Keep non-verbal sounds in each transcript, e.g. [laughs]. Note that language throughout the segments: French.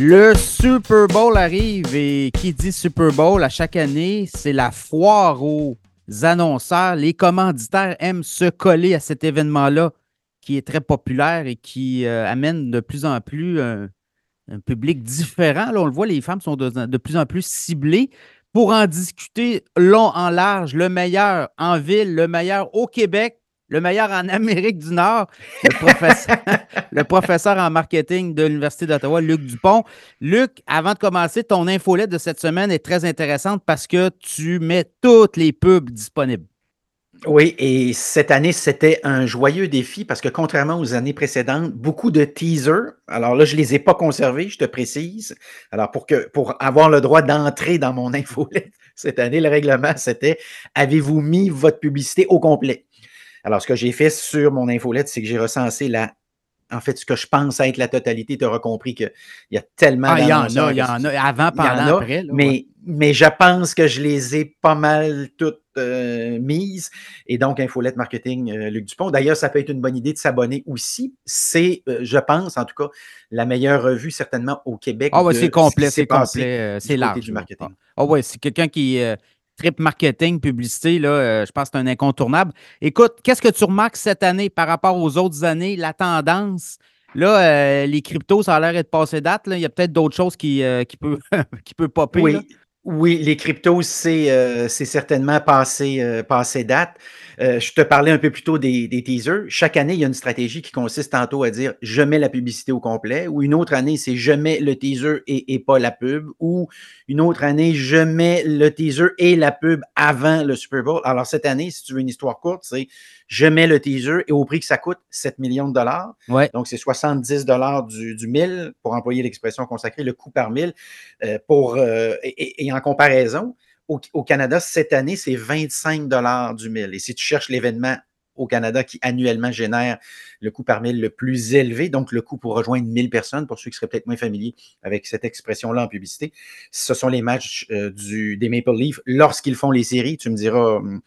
Le Super Bowl arrive et qui dit Super Bowl à chaque année, c'est la foire aux annonceurs. Les commanditaires aiment se coller à cet événement-là qui est très populaire et qui euh, amène de plus en plus un, public différent. Là, on le voit, les femmes sont de, plus en plus ciblées pour en discuter long en large, le meilleur en ville, le meilleur au Québec le meilleur en [laughs] Amérique du Nord, [laughs] le professeur, en marketing de l'Université d'Ottawa, Luc Dupont. Luc, avant de commencer, ton infolette de cette semaine est très intéressante parce que tu mets toutes les pubs disponibles. Oui, et cette année, c'était un joyeux défi parce que contrairement aux années précédentes, beaucoup de teasers, alors là, je ne les ai pas conservés, je te précise. Alors, pour, pour avoir le droit d'entrer dans mon [laughs] infolette cette année, le règlement, c'était avez-vous mis votre publicité au complet? Alors, ce que j'ai fait sur mon infolette, c'est que j'ai recensé la. En fait, ce que je pense être la totalité, tu auras compris qu'il y a tellement ah, Il y en a, il y en a, avant, pendant, après. mais, mais je pense que je les ai pas mal toutes euh, mises. Et donc, Infolette Marketing, euh, Luc Dupont. D'ailleurs, ça peut être une bonne idée de s'abonner aussi. C'est, euh, je pense, en tout cas, la meilleure revue certainement au Québec. Ah, ouais, c'est complet, c'est complet, c'est large. Du marketing. Ah, ouais, c'est quelqu'un qui trip marketing, publicité, là, euh, je pense que c'est un incontournable. Écoute, qu'est-ce que tu remarques cette année par rapport aux autres années, la tendance? Là, euh, les cryptos, ça a l'air d'être passé date. Il y a peut-être d'autres choses qui, euh, qui, peut, [laughs] qui peut popper. Oui, oui les cryptos, c'est certainement passé, passé date. Euh, je te parlais un peu plus tôt des, teasers. Chaque année, il y a une stratégie qui consiste tantôt à dire je mets la publicité au complet, ou une autre année, c'est je mets le teaser et, pas la pub, ou une autre année, je mets le teaser et la pub avant le Super Bowl. Alors cette année, si tu veux une histoire courte, c'est je mets le teaser et au prix que ça coûte, 7 millions de dollars. Donc, c'est 70 dollars du, du 1000, pour employer l'expression consacrée, le coût par 1000. Euh, pour, euh, et, en comparaison, au, Canada, cette année, c'est 25 du mille. Et si tu cherches l'événement au Canada qui annuellement génère le coût par mille le plus élevé, donc le coût pour rejoindre 1000 personnes, pour ceux qui seraient peut-être moins familiers avec cette expression-là en publicité, ce sont les matchs euh, du, des Maple Leafs lorsqu'ils font les séries. Tu me diras, hum,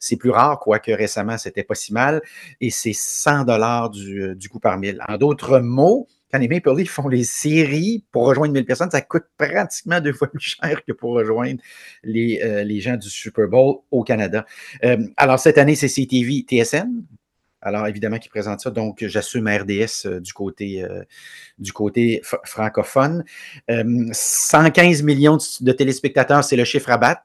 c'est plus rare, quoique récemment, c'était pas si mal, et c'est 100 dollars du, euh, du coût par mille. En d'autres mots, quand les Maple Leafs font les séries pour rejoindre 1000 personnes, ça coûte pratiquement deux fois plus cher que pour rejoindre les, euh, les gens du Super Bowl au Canada. Euh, alors, cette année, c'est CTV TSN. Alors, évidemment, qui présente ça. Donc, j'assume RDS euh, du côté, du côté francophone. 115 millions de téléspectateurs, c'est le chiffre à battre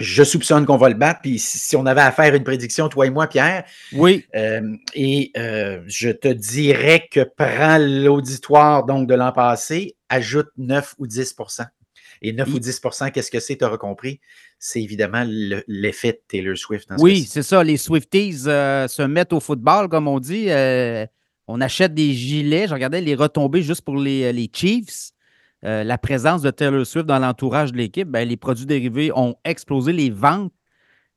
je soupçonne qu'on va le battre. Puis si on avait à faire une prédiction, toi et moi, Pierre. Oui. Euh, et euh, je te dirais que prends l'auditoire donc de l'an passé, ajoute 9 ou 10% Et 9 ou 10% qu'est-ce que c'est, tu auras compris? C'est évidemment l'effet de Taylor Swift. oui, c'est ça. Les Swifties euh, se mettent au football, comme on dit. on achète des gilets. Je regardais les retombées juste pour les, les Chiefs. Euh, la présence de Taylor Swift dans l'entourage de l'équipe, ben, les produits dérivés ont explosé les ventes.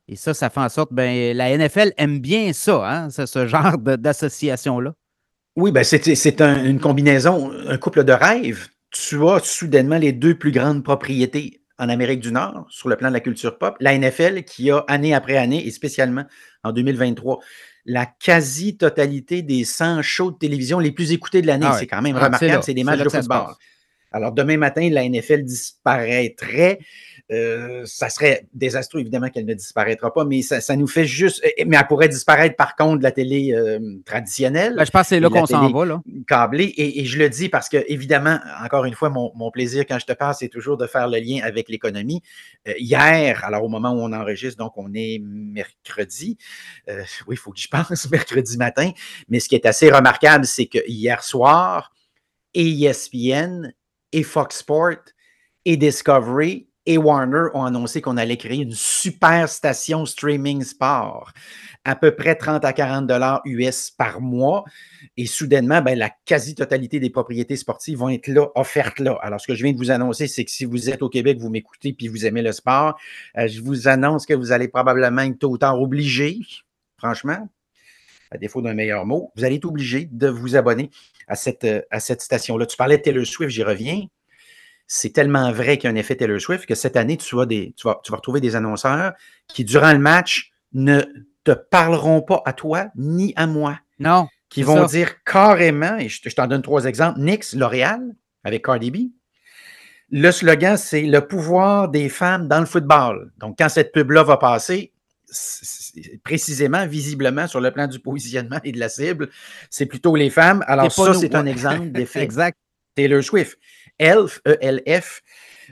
Et ça, ça fait en sorte, ben, la NFL aime bien ça, hein, ce genre d'association-là. Oui, ben c'est une combinaison, un couple de rêves. Tu as soudainement les deux plus grandes propriétés en Amérique du Nord sur le plan de la culture pop. La NFL qui a année après année, et spécialement en 2023, la quasi-totalité des 100 shows de télévision les plus écoutés de l'année. Ah c'est quand même ah, remarquable, c'est des matchs de football. Alors, demain matin, la NFL disparaîtrait. Euh, ça serait désastreux, évidemment, qu'elle ne disparaîtra pas, mais ça, nous fait juste. Mais elle pourrait disparaître, par contre, de la télé euh, traditionnelle. Ben, je pense que c'est là qu'on s'en va. Là. Câblée. Et, je le dis parce que, évidemment, encore une fois, mon, plaisir quand je te parle, c'est toujours de faire le lien avec l'économie. Euh, hier, alors au moment où on enregistre, donc on est mercredi. oui, il faut que je pense, [laughs] mercredi matin. Mais ce qui est assez remarquable, c'est que hier soir, ESPN et Fox Sport et Discovery et Warner ont annoncé qu'on allait créer une super station streaming sport, à peu près 30 à 40 dollars US par mois. Et soudainement, ben, la quasi-totalité des propriétés sportives vont être là, offertes là. Alors, ce que je viens de vous annoncer, c'est que si vous êtes au Québec, vous m'écoutez puis vous aimez le sport, euh, je vous annonce que vous allez probablement être tôt ou tard obligé, franchement, à défaut d'un meilleur mot, vous allez être obligé de vous abonner à cette, euh, à cette station-là. Tu parlais de Taylor Swift, j'y reviens. C'est tellement vrai qu'il y a un effet Taylor Swift que cette année, tu, des, tu, vas, tu vas retrouver des annonceurs qui, durant le match, ne te parleront pas à toi ni à moi. Non. Qui vont dire carrément, et je, t'en donne trois exemples, Nix, L'Oréal, avec Cardi B. Le slogan, c'est le pouvoir des femmes dans le football. Donc, quand cette pub-là va passer, précisément, visiblement, sur le plan du positionnement et de la cible, c'est plutôt les femmes. Alors, ça, c'est un exemple [laughs] d'effet. exact. Taylor Swift. Elf, E-L-F,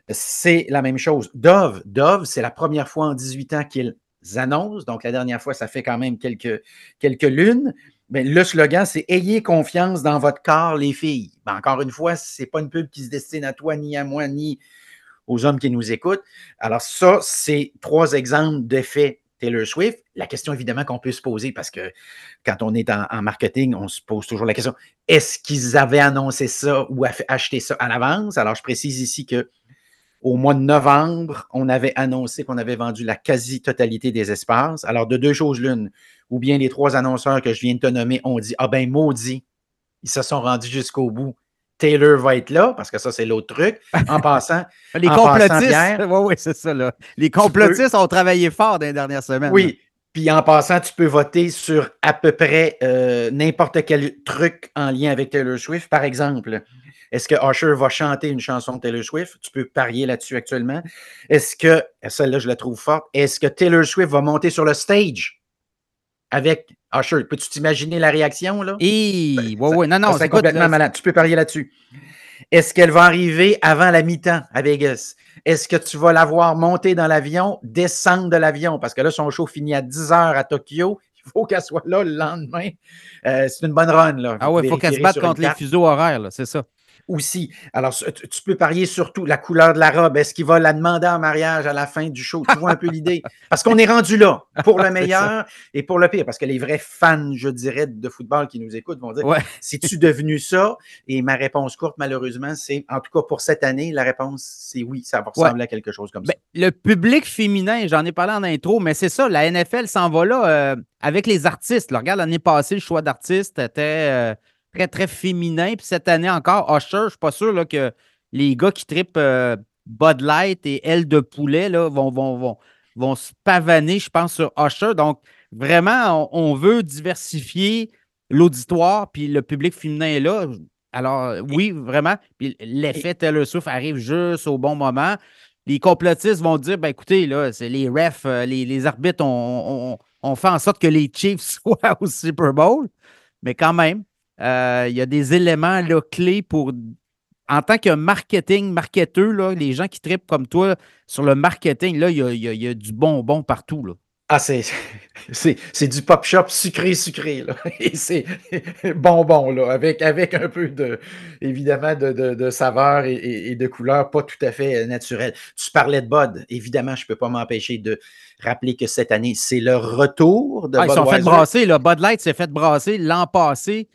c'est la même chose. Dove, Dove, c'est la première fois en 18 ans qu'ils annoncent. Donc, la dernière fois, ça fait quand même quelques, quelques lunes. Mais le slogan, c'est Ayez confiance dans votre corps, les filles. Ben, encore une fois, ce n'est pas une pub qui se destine à toi, ni à moi, ni aux hommes qui nous écoutent. Alors, ça, c'est trois exemples d'effets Taylor Swift. La question, évidemment, qu'on peut se poser, parce que quand on est en, marketing, on se pose toujours la question est-ce qu'ils avaient annoncé ça ou acheté ça à l'avance? Alors, je précise ici que au mois de novembre, on avait annoncé qu'on avait vendu la quasi-totalité des espaces. Alors, de deux choses l'une, ou bien les trois annonceurs que je viens de te nommer ont dit Ah ben, maudit, ils se sont rendus jusqu'au bout. Taylor va être là, parce que ça, c'est l'autre truc. En [laughs] passant. les complotistes. Oui, [laughs] oui, c'est ça. Là. Les complotistes ont travaillé fort dans les dernières semaines. Oui. Puis en passant, tu peux voter sur à peu près euh, n'importe quel truc en lien avec Taylor Swift. Par exemple, est-ce que Usher va chanter une chanson de Taylor Swift? Tu peux parier là-dessus actuellement. Est-ce que, celle-là, je la trouve forte, est-ce que Taylor Swift va monter sur le stage avec Usher? Peux-tu t'imaginer la réaction, là? Oui, oui, non, non. C'est complètement malade. Tu peux parier là-dessus. Est-ce qu'elle va arriver avant la mi-temps à Vegas? Est-ce que tu vas la voir monter dans l'avion, descendre de l'avion? Parce que là, son show finit à 10 heures à Tokyo. [laughs] Il faut qu'elle soit là le lendemain. Euh, c'est une bonne run. Là. Ah oui, il faut qu'elle se batte contre les fuseaux horaires, c'est ça aussi. Alors, tu peux parier surtout la couleur de la robe. Est-ce qu'il va la demander en mariage à la fin du show? Tu vois un peu l'idée? Parce qu'on est rendu là, pour le [laughs] meilleur et pour le pire. Parce que les vrais fans, je dirais, de football qui nous écoutent vont dire C'est-tu devenu ça? Et ma réponse courte, malheureusement, c'est en tout cas pour cette année, la réponse, c'est oui, ça ressemble à quelque chose comme ça. Ben, le public féminin, j'en ai parlé en intro, mais c'est ça, la NFL s'en va là euh, avec les artistes. regarde, l'année passée, le choix d'artistes était. Euh, très, très féminin. Puis cette année encore, Usher, je ne suis pas sûr là, que les gars qui tripent euh, Bud Light et Aile de poulet là, vont, vont, vont, vont se pavaner, je pense, sur Usher. Donc, vraiment, on, veut diversifier l'auditoire, puis le public féminin est là. Alors, oui, vraiment. Puis l'effet Taylor Swift arrive juste au bon moment. Les complotistes vont dire ben écoutez, là, c'est les refs, euh, les, les arbitres ont, fait en sorte que les Chiefs [laughs] soient au Super Bowl. Mais quand même, euh, il y a des éléments là, clés pour. En tant que marketing, marketeur, là, les gens qui tripent comme toi sur le marketing, là, il y a, du bonbon partout. Là. Ah, [laughs] c'est, c'est, du pop shop sucré, sucré. Là. [laughs] Et c'est [laughs] bonbon, là, avec, avec un peu de, évidemment, de, de, saveur et, de couleur pas tout à fait naturelle. Tu parlais de Bud. Évidemment, je ne peux pas m'empêcher de rappeler que cette année, c'est le retour de ah, Ils sont fait brasser. Là. Bud Light s'est fait brasser l'an passé.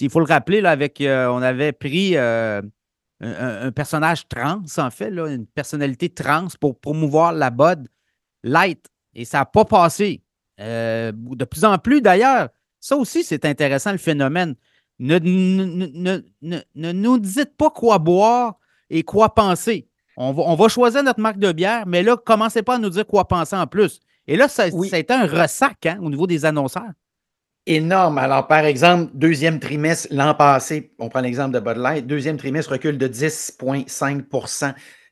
Il faut le rappeler, là, avec, euh, on avait pris euh, un, personnage trans, en fait, là, une personnalité trans pour promouvoir la Bud Light. Et ça n'a pas passé. Euh, de plus en plus, d'ailleurs, ça aussi, c'est intéressant, le phénomène. Ne, ne, nous dites pas quoi boire et quoi penser. On va, on va, choisir notre marque de bière, mais là, commencez pas à nous dire quoi penser en plus. Et là, ça, a été un ressac hein, au niveau des annonceurs énorme. Alors, par exemple, deuxième trimestre l'an passé, on prend l'exemple de Bud Light, deuxième trimestre recule de 10,5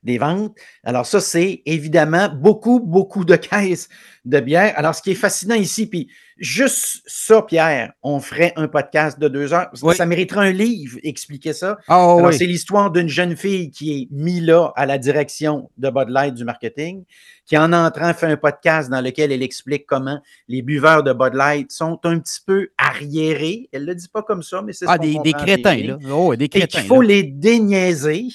des ventes. Alors, ça, c'est évidemment beaucoup, beaucoup de [laughs] caisses de bière. Alors, ce qui est fascinant ici, puis juste ça, Pierre, on ferait un podcast de deux heures. Ça mériterait un livre, expliquer ça. Ah, c'est l'histoire d'une jeune fille qui est mise là à la direction de Bud Light du marketing, qui en entrant fait un podcast dans lequel elle explique comment les buveurs de Bud Light sont un petit peu arriérés. Elle ne le dit pas comme ça, mais c'est ah, des, des, crétins, là. Oh, des crétins. Et qu'il faut les déniaiser.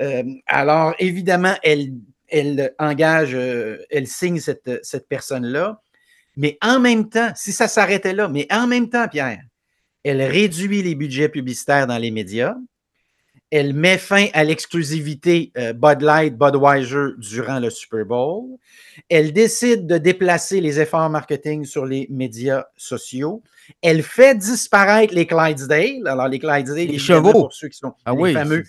Euh, alors, évidemment, elle elle engage, euh, elle signe cette, cette personne-là. Mais en même temps, si ça s'arrêtait là, mais en même temps, Pierre, elle réduit les budgets publicitaires dans les médias. Elle met fin à l'exclusivité euh, Bud Light, Budweiser durant le Super Bowl. Elle décide de déplacer les efforts marketing sur les médias sociaux. Elle fait disparaître les Clydesdale. Alors, les Clydesdale, les chevaux, pour ceux qui sont ah les fameux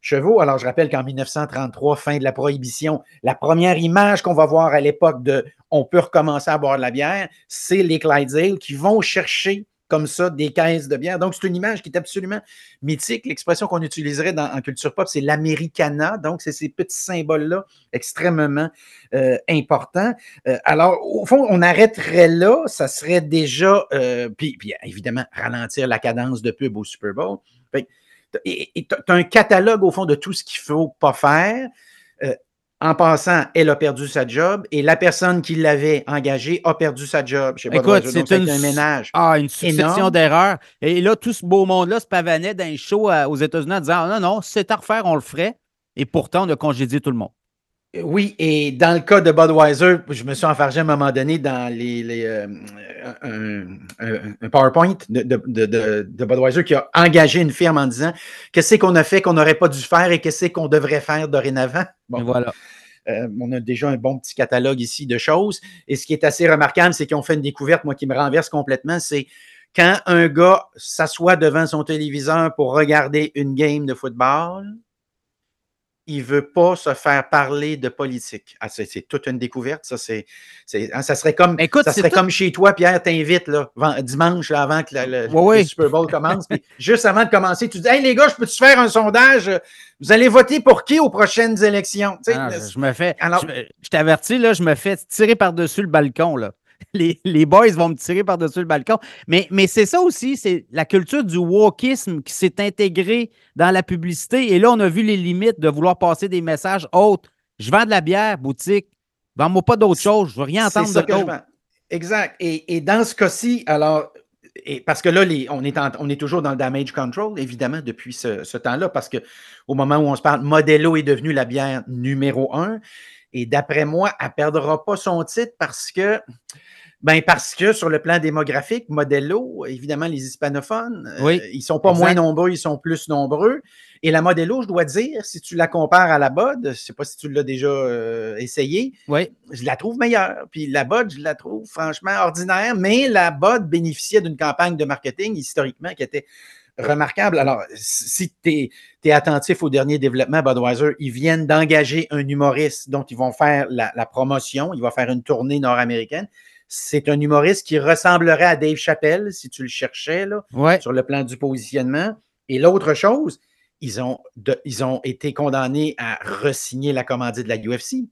chevaux. Alors, je rappelle qu'en 1933, fin de la prohibition, la première image qu'on va voir à l'époque de on peut recommencer à boire de la bière, c'est les Clydesdale qui vont chercher comme ça des caisses de bière. Donc, c'est une image qui est absolument mythique. L'expression qu'on utiliserait dans, en culture pop, c'est l'americana. Donc, c'est ces petits symboles-là extrêmement euh, importants. Euh, alors, au fond, on arrêterait là. Ça serait déjà, euh, puis, évidemment, ralentir la cadence de pub au Super Bowl. Tu as un catalogue, au fond, de tout ce qu'il ne faut pas faire. Euh, en passant, elle a perdu sa job et la personne qui l'avait engagée a perdu sa job. Je sais Écoute, c'est un ménage. Ah, une succession d'erreurs. Et là, tout ce beau monde-là se pavanait d'un show euh, aux États-Unis en disant non, non, c'est à refaire, on le ferait. Et pourtant, on a congédié tout le monde. Oui, et dans le cas de Budweiser, je me suis enfargé à un moment donné dans les, euh, un, PowerPoint de, de, Budweiser qui a engagé une firme en disant qu'est-ce qu'on a fait qu'on n'aurait pas dû faire et qu'est-ce qu'on devrait faire dorénavant. Bon. Voilà. Euh, on a déjà un bon petit catalogue ici de choses. Et ce qui est assez remarquable, c'est qu'ils ont fait une découverte, moi, qui me renverse complètement, c'est quand un gars s'assoit devant son téléviseur pour regarder une game de football, il veut pas se faire parler de politique. Ah, c'est, toute une découverte. Ça, c'est, hein, ça serait comme, ça serait comme chez toi, Pierre t'invite là, dimanche avant que le, Super Bowl commence. [laughs] juste avant de commencer, tu dis Hey les gars, je peux-tu faire un sondage? Vous allez voter pour qui aux prochaines élections? Ah, je me fais. je, je t'avertis, là, je me fais tirer par-dessus le balcon. Là. [laughs] les, boys vont me tirer par-dessus le balcon. Mais, mais c'est ça aussi, c'est la culture du wokisme qui s'est intégrée dans la publicité. Et là, on a vu les limites de vouloir passer des messages autres. Je vends de la bière, boutique. Vends-moi pas d'autre chose. Je veux rien entendre de. Exact. Et, dans ce cas-ci, alors, parce que là, on, est toujours dans le damage control, évidemment, depuis ce, ce temps-là, parce qu'au moment où on se parle, Modelo est devenu la bière numéro un. Et d'après moi, elle ne perdra pas son titre parce que ben parce que sur le plan démographique, Modelo, évidemment, les hispanophones, euh, ils ne sont pas moins nombreux, ils sont plus nombreux. Et la Modelo, je dois dire, si tu la compares à la Bud, je ne sais pas si tu l'as déjà euh, essayé, oui. je la trouve meilleure. Puis la Bud, je la trouve franchement ordinaire, mais la Bud bénéficiait d'une campagne de marketing historiquement qui était remarquable. Alors, si tu es, attentif au dernier développement, Budweiser, ils viennent d'engager un humoriste dont ils vont faire la, la promotion, il va faire une tournée nord-américaine. C'est un humoriste qui ressemblerait à Dave Chappelle, si tu le cherchais, là, sur le plan du positionnement. Et l'autre chose, ils ont, ils ont été condamnés à resigner la commandite de la UFC,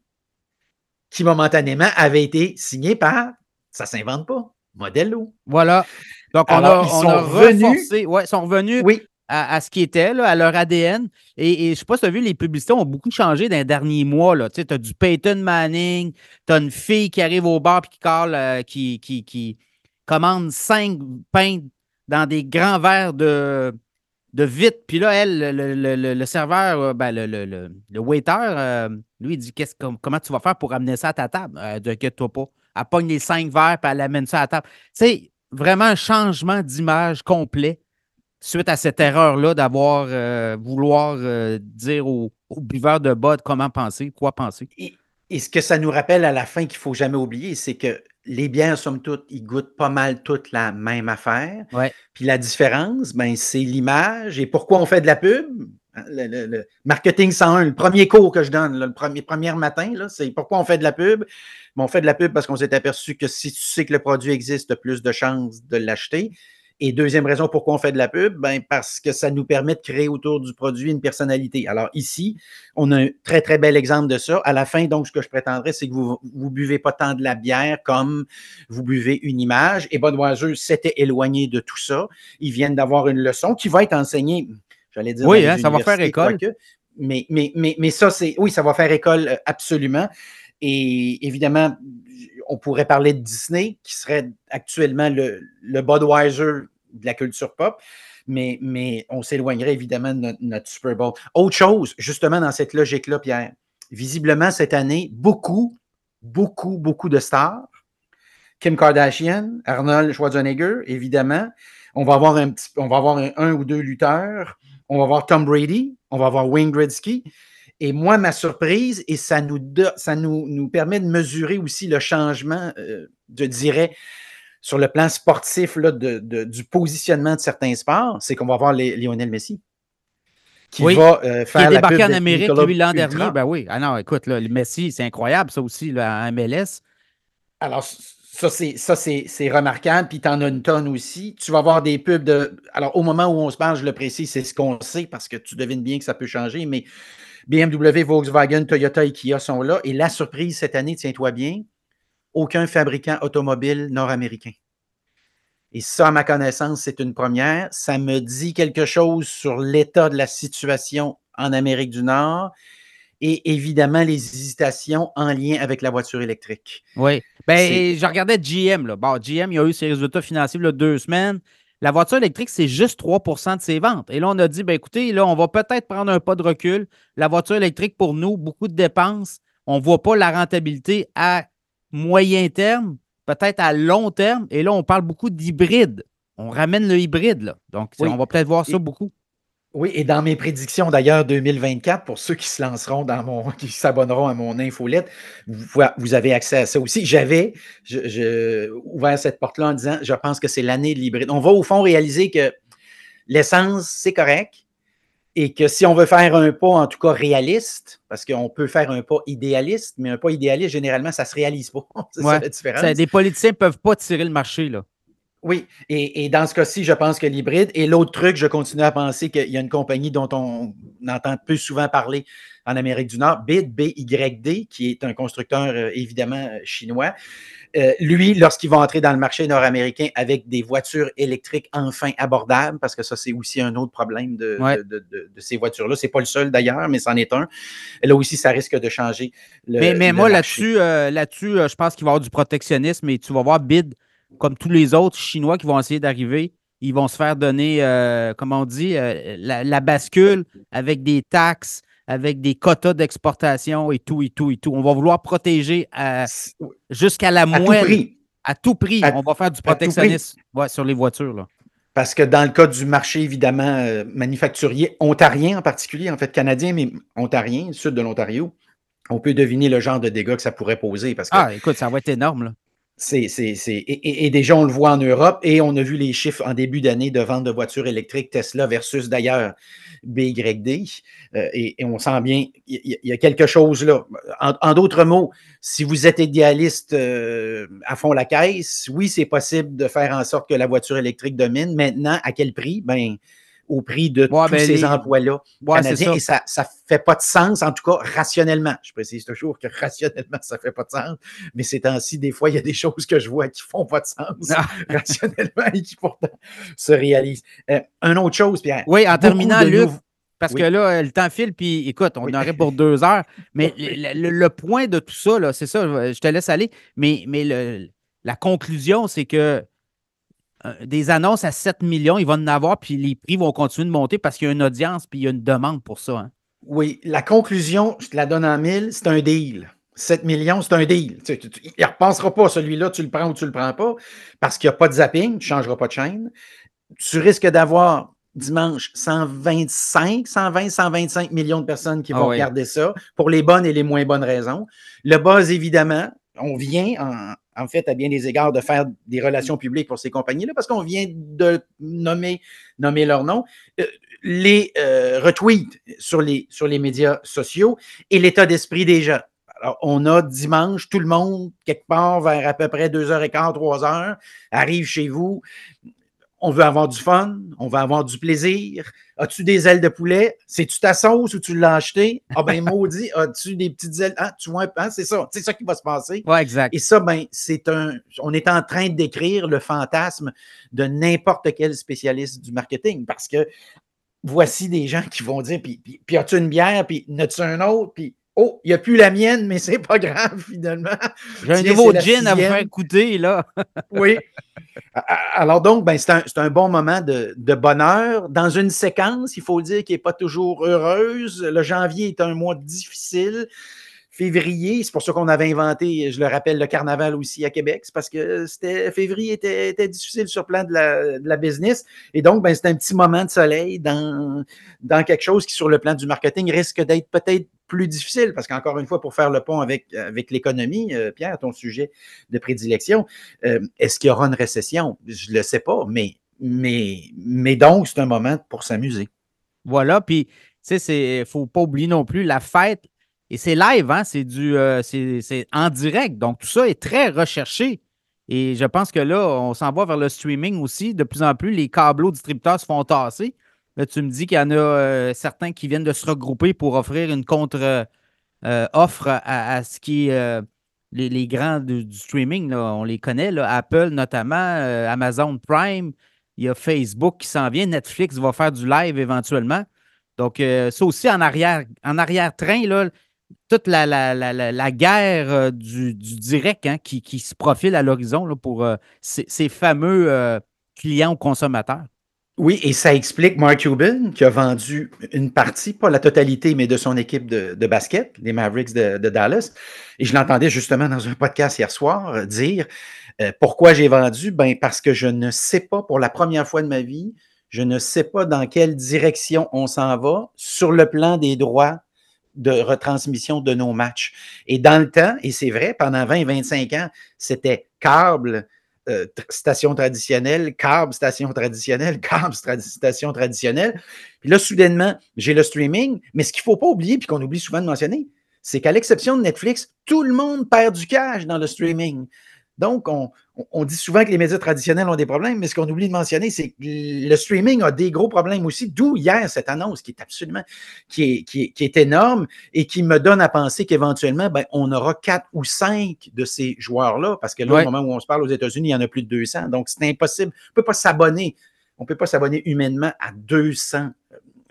qui momentanément avait été signée par, ça s'invente pas, Modelo. Voilà. Donc, on a, ils sont revenus, ouais, sont revenus oui à, ce qui était, là, à leur ADN. Et, je ne sais pas si tu as vu, les publicités ont beaucoup changé dans les derniers mois. Tu as du Peyton Manning, tu as une fille qui arrive au bar et qui, euh, qui, qui, qui, commande cinq pains dans des grands verres de, de vite. Puis là, elle, le, serveur, euh, ben, le, waiter, euh, lui, il dit comment tu vas faire pour amener ça à ta table? Euh, T'inquiète-toi pas. Elle pogne les cinq verres et elle amène ça à ta table. C'est vraiment un changement d'image complet suite à cette erreur-là d'avoir euh, vouloir euh, dire aux, buveurs de bud comment penser, quoi penser? Et, ce que ça nous rappelle à la fin qu'il ne faut jamais oublier, c'est que les bières, somme toute, ils goûtent pas mal toute la même affaire. Puis la différence, ben, c'est l'image. Et pourquoi on fait de la pub? Hein, le, marketing 101, le premier cours que je donne, le premier, premier matin, c'est pourquoi on fait de la pub? Ben, on fait de la pub parce qu'on s'est aperçu que si tu sais que le produit existe, tu as plus de chances de l'acheter. Et deuxième raison pourquoi on fait de la pub, ben parce que ça nous permet de créer autour du produit une personnalité. Alors ici, on a un très, très bel exemple de ça. À la fin, donc, ce que je prétendrais, c'est que vous ne buvez pas tant de la bière comme vous buvez une image. Et Budweiser s'était éloigné de tout ça. Ils viennent d'avoir une leçon qui va être enseignée, j'allais dire. Oui, hein, ça va faire école. mais, mais, mais, mais ça, c'est. Oui, ça va faire école euh, absolument. Et évidemment, on pourrait parler de Disney, qui serait actuellement le, Budweiser de la culture pop, mais, on s'éloignerait évidemment de notre, Super Bowl. Autre chose, justement, dans cette logique-là, Pierre, visiblement, cette année, beaucoup, beaucoup, beaucoup de stars. Kim Kardashian, Arnold Schwarzenegger, évidemment. On va avoir un, petit, on va avoir un, ou deux lutteurs. On va avoir Tom Brady. On va avoir Wayne Gretzky. Et moi, ma surprise, et ça nous, ça nous, nous permet de mesurer aussi le changement, euh, je dirais, sur le plan sportif là, de, du positionnement de certains sports, c'est qu'on va voir les, Lionel Messi. Qui va euh, faire qui est débarqué en Amérique, lui, l'an dernier. Ben oui. Ah non, écoute, là, le Messi, c'est incroyable, ça aussi, là, en MLS. Alors, Ça, c'est remarquable, puis tu en as une tonne aussi. Tu vas avoir des pubs de. Alors, au moment où on se parle, je le précise, c'est ce qu'on sait parce que tu devines bien que ça peut changer, mais BMW, Volkswagen, Toyota et Kia sont là. Et la surprise cette année, tiens-toi bien, aucun fabricant automobile nord-américain. Et ça, à ma connaissance, c'est une première. Ça me dit quelque chose sur l'état de la situation en Amérique du Nord et évidemment les hésitations en lien avec la voiture électrique. Oui. Ben, je regardais GM. Là. Bon, GM, il a eu ses résultats financiers il deux semaines. La voiture électrique, c'est juste 3% de ses ventes. Et là, on a dit, ben, écoutez, là, on va peut-être prendre un pas de recul. La voiture électrique, pour nous, beaucoup de dépenses. On ne voit pas la rentabilité à moyen terme, peut-être à long terme. Et là, on parle beaucoup d'hybride. On ramène le hybride. Là. Donc, on va peut-être voir ça beaucoup. Oui, et dans mes prédictions d'ailleurs 2024, pour ceux qui se lanceront dans mon, [laughs] qui s'abonneront à mon infolette, vous, vous, avez accès à ça aussi. J'avais je, ouvert cette porte-là en disant, je pense que c'est l'année de l'hybride. On va au fond réaliser que l'essence, c'est correct et que si on veut faire un pas, en tout cas réaliste, parce qu'on peut faire un pas idéaliste, mais un pas idéaliste, généralement, ça ne se réalise pas. [laughs] c'est ça la différence. des politiciens ne peuvent pas tirer le marché, là. Oui, et, dans ce cas-ci, je pense que l'hybride. Et l'autre truc, je continue à penser qu'il y a une compagnie dont on entend peu souvent parler en Amérique du Nord, BID, BYD, qui est un constructeur euh, évidemment euh, chinois. Euh, lui, lorsqu'il va entrer dans le marché nord-américain avec des voitures électriques enfin abordables, parce que ça, c'est aussi un autre problème de, ces voitures-là. Ce n'est pas le seul d'ailleurs, mais c'en est un. là aussi, ça risque de changer. Le, mais, mais moi, là-dessus, là-dessus, je pense qu'il va y avoir du protectionnisme et tu vas voir BID comme tous les autres Chinois qui vont essayer d'arriver, ils vont se faire donner, euh, comment on dit, euh, la, bascule avec des taxes, avec des quotas d'exportation et tout, et tout, et tout. On va vouloir protéger jusqu'à la moelle. À tout prix. on va faire du protectionnisme sur les voitures. Là. Parce que dans le cas du marché, évidemment, euh, manufacturier, ontarien en particulier, en fait canadien, mais ontarien, sud de l'Ontario, on peut deviner le genre de dégâts que ça pourrait poser. Parce que, ah, écoute, ça va être énorme. Là. C'est, c'est, et, déjà, on le voit en Europe et on a vu les chiffres en début d'année de vente de voitures électriques Tesla versus d'ailleurs BYD. Euh, et, on sent bien, il y, a quelque chose là. En, d'autres mots, si vous êtes idéaliste euh, à fond la caisse, oui, c'est possible de faire en sorte que la voiture électrique domine. Maintenant, à quel prix? Ben, au prix de tous ben, ces emplois-là canadiens. Et ça ne fait pas de sens, en tout cas rationnellement. Je précise toujours que rationnellement, ça ne fait pas de sens. Mais ces temps-ci, des fois, il y a des choses que je vois qui ne font pas de sens ah. [laughs] rationnellement et qui pourtant se réalisent. Euh, une autre chose, Pierre. Oui, en terminant, Luc, parce que là, le temps file, puis écoute, on aurait pour deux heures. Mais le, point de tout ça, c'est ça, je te laisse aller. Mais, mais la conclusion, c'est que des annonces à 7 millions, ils vont en avoir, puis les prix vont continuer de monter parce qu'il y a une audience, puis il y a une demande pour ça. Hein. Oui, la conclusion, je te la donne en mille, c'est un deal. 7 millions, c'est un deal. il ne repensera pas, celui-là, tu le prends ou tu ne le prends pas, parce qu'il n'y a pas de zapping, tu ne changeras pas de chaîne. Tu risques d'avoir dimanche 125, 120, 125 millions de personnes qui ah vont regarder ça pour les bonnes et les moins bonnes raisons. Le buzz, évidemment, on vient en, en fait, à bien des égards, de faire des relations publiques pour ces compagnies-là, parce qu'on vient de nommer, leur nom, euh, les euh, retweets sur les, sur les médias sociaux et l'état d'esprit des gens. Alors, on a dimanche, tout le monde, quelque part vers à peu près 2h15, 3h, arrive chez vous on veut avoir du fun, on veut avoir du plaisir. As-tu des ailes de poulet? C'est-tu ta sauce ou tu l'as acheté? Ah ben [laughs] maudit, as-tu des petites ailes? Ah, tu vois, hein, c'est ça, c'est ça qui va se passer. Oui, exact. Et ça, ben, c'est un. On est en train de décrire le fantasme de n'importe quel spécialiste du marketing parce que voici des gens qui vont dire, puis, puis, as-tu une bière, puis n'as-tu un autre, puis Oh, il n'y a plus la mienne, mais c'est pas grave finalement. J'ai un nouveau gin à vous faire écouter, là. oui. Alors donc, ben, c'est un, bon moment de, bonheur. Dans une séquence, il faut dire, qui n'est pas toujours heureuse. Le janvier est un mois difficile février. C'est pour ça qu'on avait inventé, je le rappelle, le carnaval aussi à Québec. Parce que c'était février était, difficile sur le plan de la, business. Et donc, ben, c'est un petit moment de soleil dans, quelque chose qui, sur le plan du marketing, risque d'être peut-être plus difficile. Parce qu'encore une fois, pour faire le pont avec, avec l'économie, euh, Pierre, ton sujet de prédilection, euh, est-ce qu'il y aura une récession? Je ne le sais pas, mais, mais, mais donc, c'est un moment pour s'amuser. Voilà, puis, tu sais, il ne faut pas oublier non plus la fête et c'est live, hein? c'est du euh, c'est en direct. Donc, tout ça est très recherché. Et je pense que là, on s'en va vers le streaming aussi. De plus en plus, les câbleaux distributeurs se font tasser. Là, tu me dis qu'il y en a euh, certains qui viennent de se regrouper pour offrir une contre-offre à, ce qui est les, grands du, streaming. on les connaît, Apple notamment, Amazon Prime. Il y a Facebook qui s'en vient. Netflix va faire du live éventuellement. Donc, ça aussi en arrière, en arrière-train, là, toute la, guerre euh, du, direct hein, qui, se profile à l'horizon pour euh, ces, fameux euh, clients ou consommateurs. Oui, et ça explique Mark Cuban qui a vendu une partie, pas la totalité, mais de son équipe de, basket, les Mavericks de, Dallas. Et je l'entendais justement dans un podcast hier soir dire pourquoi j'ai vendu? Ben parce que je ne sais pas, pour la première fois de ma vie, je ne sais pas dans quelle direction on s'en va sur le plan des droits de retransmission de nos matchs. Et dans le temps, et c'est vrai, pendant 20 25 ans, c'était câble, euh, station traditionnelle, câble, station traditionnelle, [laughs] câble, station traditionnelle. Puis là, soudainement, j'ai le streaming, mais ce qu'il ne faut pas oublier, puis qu'on oublie souvent de mentionner, c'est qu'à l'exception de Netflix, tout le monde perd du cash dans le streaming. Donc, on, dit souvent que les médias traditionnels ont des problèmes, mais ce qu'on oublie de mentionner, c'est que le streaming a des gros problèmes aussi, d'où hier cette annonce qui est absolument, qui est, qui est, énorme et qui me donne à penser qu'éventuellement, ben, on aura quatre ou cinq de ces joueurs-là, parce que là, au moment où on se parle aux États-Unis, il y en a plus de 200, donc c'est impossible. On ne peut pas s'abonner. On ne peut pas s'abonner humainement à 200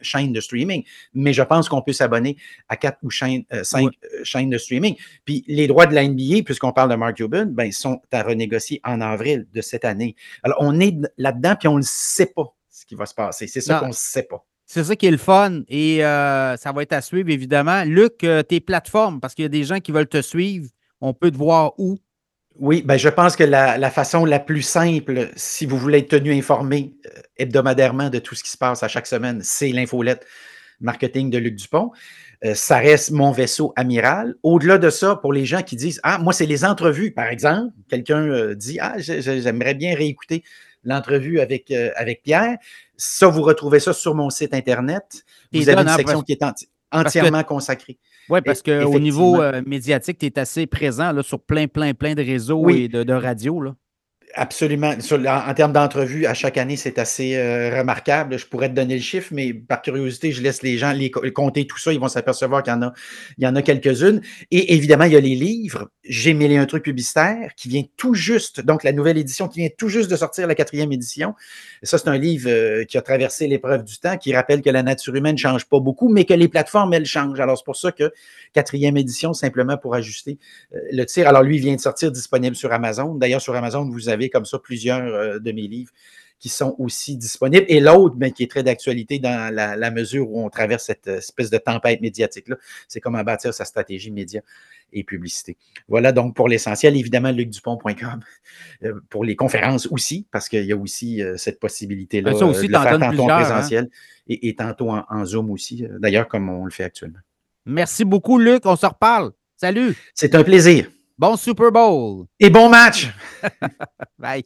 chaîne de streaming, mais je pense qu'on peut s'abonner à quatre ou cinq euh, euh, chaînes de streaming. Puis les droits de la NBA, puisqu'on parle de Mark Cuban, ben, sont à renégocier en avril de cette année. Alors, on est là-dedans, puis on ne sait pas ce qui va se passer. C'est ça qu'on ne sait pas. C'est ça qui est le fun et euh, ça va être à suivre, évidemment. Luc, tes plateformes, parce qu'il y a des gens qui veulent te suivre, on peut te voir où? Oui, ben je pense que la, façon la plus simple, si vous voulez être tenu informé euh, hebdomadairement de tout ce qui se passe à chaque semaine, c'est l'infolette marketing de Luc Dupont. Euh, ça reste mon vaisseau amiral. Au-delà de ça, pour les gens qui disent Ah, moi, c'est les entrevues, par exemple. Quelqu'un euh, dit Ah, j'aimerais bien réécouter l'entrevue avec, avec Pierre. Ça, vous retrouvez ça sur mon site Internet. Vous avez une section qui est entièrement consacrée. Oui, parce qu'au niveau euh, médiatique, tu es assez présent là, sur plein, plein, plein de réseaux et de, de radios. Absolument. en, termes d'entrevue, à chaque année, c'est assez euh, remarquable. Je pourrais te donner le chiffre, mais par curiosité, je laisse les gens les, compter tout ça. Ils vont s'apercevoir qu'il y en a, a quelques-unes. Et évidemment, il y a les livres. J'ai mêlé un truc publicitaire qui vient tout juste, donc la nouvelle édition qui vient tout juste de sortir, la quatrième édition. ça, c'est un livre euh, qui a traversé l'épreuve du temps, qui rappelle que la nature humaine ne change pas beaucoup, mais que les plateformes, elles changent. Alors, c'est pour ça que quatrième édition, simplement pour ajuster euh, le tir. Alors, lui, il vient de sortir disponible sur Amazon. D'ailleurs, sur Amazon, vous avez comme ça plusieurs euh, de mes livres qui sont aussi disponibles. Et l'autre, mais ben, qui est très d'actualité dans la, mesure où on traverse cette espèce de tempête médiatique-là, c'est comment bâtir sa stratégie média et publicité. Voilà donc pour l'essentiel. Évidemment, lucdupont.com [laughs] euh, pour les conférences aussi, parce qu'il y a aussi euh, cette possibilité-là aussi, de le faire tantôt en hein? présentiel et, tantôt en Zoom aussi, d'ailleurs, comme on le fait actuellement. Merci beaucoup, Luc. On se reparle. Salut. C'est un plaisir. Bon Super Bowl. Et bon match. [laughs] Bye.